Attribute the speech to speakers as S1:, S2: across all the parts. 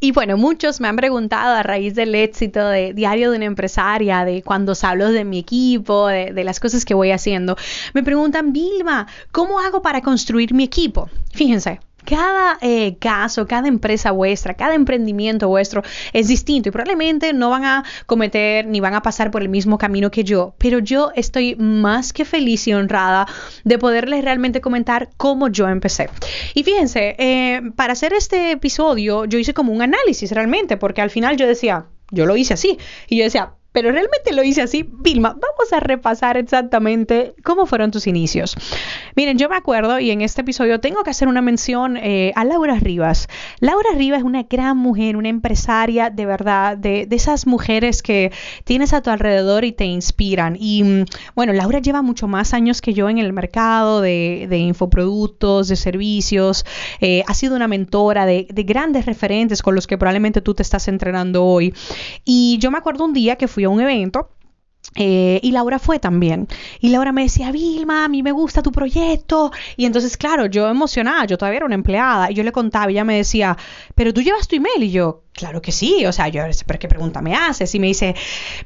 S1: Y bueno, muchos me han preguntado a raíz del éxito de Diario de una empresaria, de cuando hablo de mi equipo, de, de, las cosas que voy haciendo, me preguntan, Vilma, ¿cómo hago para construir mi equipo? Fíjense, cada eh, caso, cada empresa vuestra, cada emprendimiento vuestro es distinto y probablemente no van a cometer ni van a pasar por el mismo camino que yo, pero yo estoy más que feliz y honrada de poderles realmente comentar cómo yo empecé. Y fíjense, eh, para hacer este episodio yo hice como un análisis realmente, porque al final yo decía, yo lo hice así, y yo decía, pero realmente lo hice así. Vilma, vamos a repasar exactamente cómo fueron tus inicios. Miren, yo me acuerdo y en este episodio tengo que hacer una mención eh, a Laura Rivas. Laura Rivas es una gran mujer, una empresaria de verdad, de, esas mujeres que tienes a tu alrededor y te inspiran. Y mm, bueno, Laura lleva mucho más años que yo en el mercado de, infoproductos, de servicios. Eh, ha sido una mentora de, de grandes referentes con los que probablemente tú te estás entrenando hoy. Y yo me acuerdo un día que fui un evento eh, y Laura fue también. Y Laura me decía, Vilma, a mí me gusta tu proyecto. Y entonces, claro, yo emocionada, yo todavía era una empleada. Y yo le contaba, y ella me decía, pero tú llevas tu email. Y yo, claro que sí. O sea, yo, ¿pero qué pregunta me haces? Y me dice,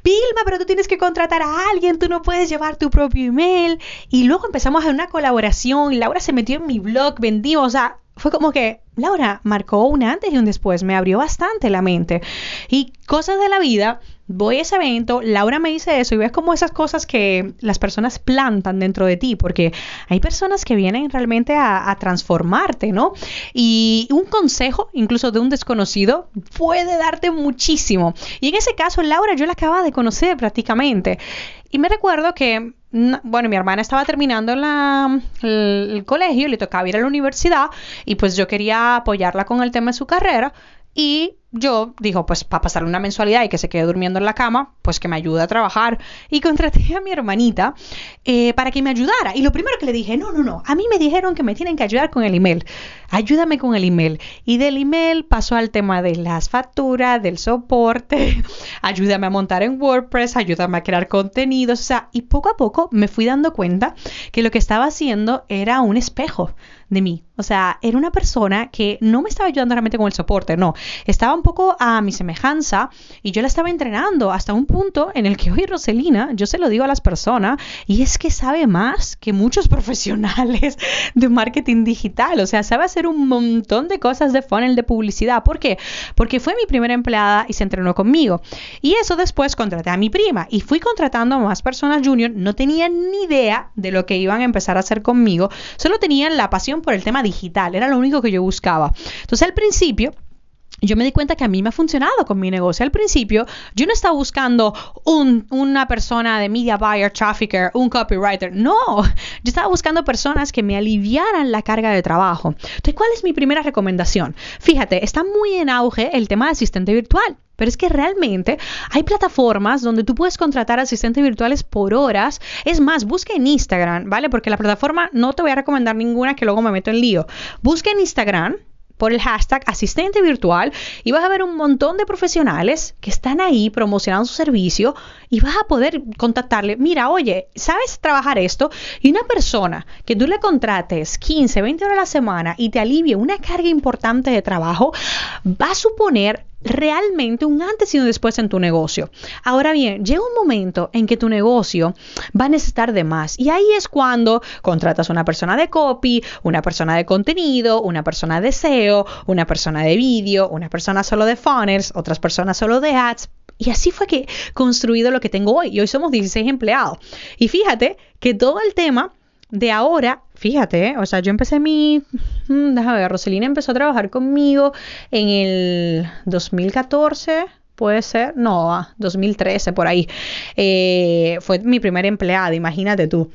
S1: Vilma, pero tú tienes que contratar a alguien, tú no puedes llevar tu propio email. Y luego empezamos a una colaboración. Y Laura se metió en mi blog, vendimos, o sea, fue como que Laura marcó un antes y un después, me abrió bastante la mente. Y cosas de la vida voy a ese evento, Laura me dice eso y ves como esas cosas que las personas plantan dentro de ti, porque hay personas que vienen realmente a, transformarte, ¿no? Y un consejo, incluso de un desconocido, puede darte muchísimo. Y en ese caso, Laura, yo la acababa de conocer prácticamente. Y me recuerdo que, bueno, mi hermana estaba terminando la, el, el colegio, le tocaba ir a la universidad y pues yo quería apoyarla con el tema de su carrera y yo dijo, pues para pasarle una mensualidad y que se quede durmiendo en la cama, pues que me ayude a trabajar. Y contraté a mi hermanita eh, para que me ayudara. Y lo primero que le dije, no, no, no, a mí me dijeron que me tienen que ayudar con el email. Ayúdame con el email. Y del email pasó al tema de las facturas, del soporte, ayúdame a montar en WordPress, ayúdame a crear contenidos. O sea, y poco a poco me fui dando cuenta que lo que estaba haciendo era un espejo de mí. O sea, era una persona que no me estaba ayudando realmente con el soporte, no. Estaba poco a mi semejanza y yo la estaba entrenando hasta un punto en el que hoy Roselina, yo se lo digo a las personas, y es que sabe más que muchos profesionales de marketing digital, o sea, sabe hacer un montón de cosas de funnel de publicidad. ¿Por qué? Porque fue mi primera empleada y se entrenó conmigo. Y eso después contraté a mi prima y fui contratando a más personas junior, no tenían ni idea de lo que iban a empezar a hacer conmigo, solo tenían la pasión por el tema digital, era lo único que yo buscaba. Entonces al principio yo me di cuenta que a mí me ha funcionado con mi negocio. Al principio, yo no estaba buscando una persona de media buyer, trafficker, un copywriter. No, yo estaba buscando personas que me aliviaran la carga de trabajo. Entonces, ¿cuál es mi primera recomendación? Fíjate, está muy en auge el tema de asistente virtual. Pero es que realmente hay plataformas donde tú puedes contratar asistentes virtuales por horas. Es más, busca en Instagram, ¿vale? Porque la plataforma no te voy a recomendar ninguna que luego me meto en lío. Busca en Instagram por el hashtag asistente virtual y vas a ver un montón de profesionales que están ahí promocionando su servicio y vas a poder contactarle, mira, oye, ¿sabes trabajar esto? Y una persona que tú le contrates 15, 20 horas a la semana y te alivie una carga importante de trabajo, va a suponer realmente un antes y un después en tu negocio. Ahora bien, llega un momento en que tu negocio va a necesitar de más y ahí es cuando contratas una persona de copy, una persona de contenido, una persona de SEO, una persona de vídeo, una persona solo de funnels, otras personas solo de ads. Y así fue que construido lo que tengo hoy. Y hoy somos 16 empleados. Y fíjate que todo el tema de ahora, fíjate, ¿eh? o sea, yo empecé mi, mm, déjame ver, Roselina empezó a trabajar conmigo en el 2014, puede ser, no, 2013 por ahí. Eh, fue mi primera empleada, imagínate tú.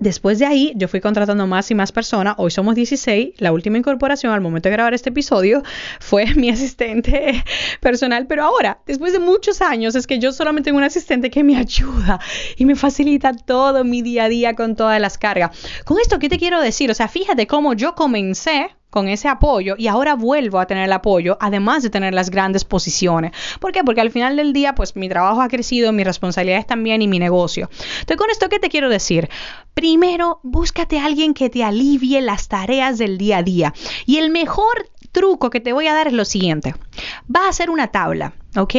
S1: Después de ahí, yo fui contratando más y más personas. Hoy somos 16. La última incorporación al momento de grabar este episodio fue mi asistente personal. Pero ahora, después de muchos años, es que yo solamente tengo un asistente que me ayuda y me facilita todo mi día a día con todas las cargas. Con esto, ¿qué te quiero decir? O sea, fíjate cómo yo comencé con ese apoyo y ahora vuelvo a tener el apoyo, además de tener las grandes posiciones. ¿Por qué? Porque al final del día, pues mi trabajo ha crecido, mis responsabilidades también y mi negocio. Entonces, con esto, ¿qué te quiero decir? Primero, búscate a alguien que te alivie las tareas del día a día. Y el mejor truco que te voy a dar es lo siguiente. Va a ser una tabla. ¿ok?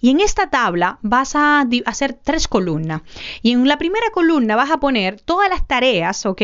S1: Y en esta tabla vas a hacer tres columnas. Y en la primera columna vas a poner todas las tareas, ¿ok?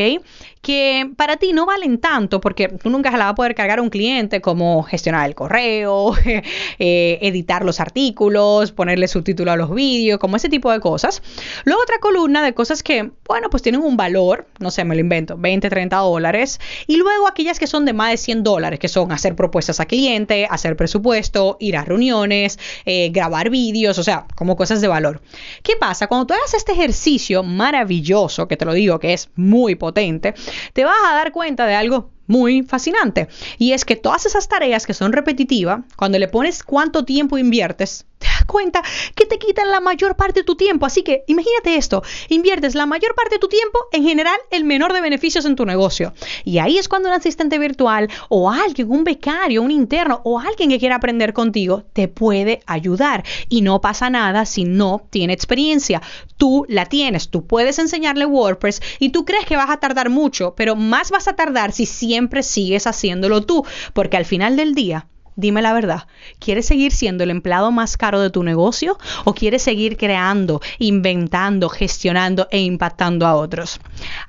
S1: Que para ti no valen tanto porque tú nunca se la vas a poder cargar a un cliente como gestionar el correo, eh, editar los artículos, ponerle subtítulo a los vídeos, como ese tipo de cosas. Luego otra columna de cosas que, bueno, pues tienen un valor, no sé, me lo invento, 20, 30 dólares. Y luego aquellas que son de más de 100 dólares, que son hacer propuestas a cliente, hacer presupuesto, ir a reuniones, eh, grabar vídeos, o sea, como cosas de valor. ¿Qué pasa? Cuando tú hagas este ejercicio maravilloso, que te lo digo que es muy potente, te vas a dar cuenta de algo muy fascinante. Y es que todas esas tareas que son repetitivas, cuando le pones cuánto tiempo inviertes, cuenta que te quitan la mayor parte de tu tiempo. Así que imagínate esto, inviertes la mayor parte de tu tiempo, en general el menor de beneficios en tu negocio. Y ahí es cuando un asistente virtual o alguien, un becario, un interno o alguien que quiera aprender contigo, te puede ayudar. Y no pasa nada si no tiene experiencia. Tú la tienes, tú puedes enseñarle WordPress y tú crees que vas a tardar mucho, pero más vas a tardar si siempre sigues haciéndolo tú, porque al final del día, dime la verdad, ¿quieres seguir siendo el empleado más caro de tu negocio o quieres seguir creando, inventando, gestionando e impactando a otros?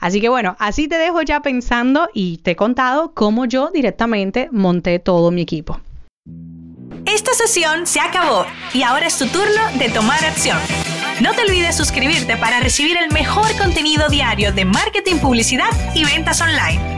S1: Así que bueno, así te dejo ya pensando y te he contado cómo yo directamente monté todo mi equipo.
S2: Esta sesión se acabó y ahora es tu turno de tomar acción. No te olvides suscribirte para recibir el mejor contenido diario de marketing, publicidad y ventas online.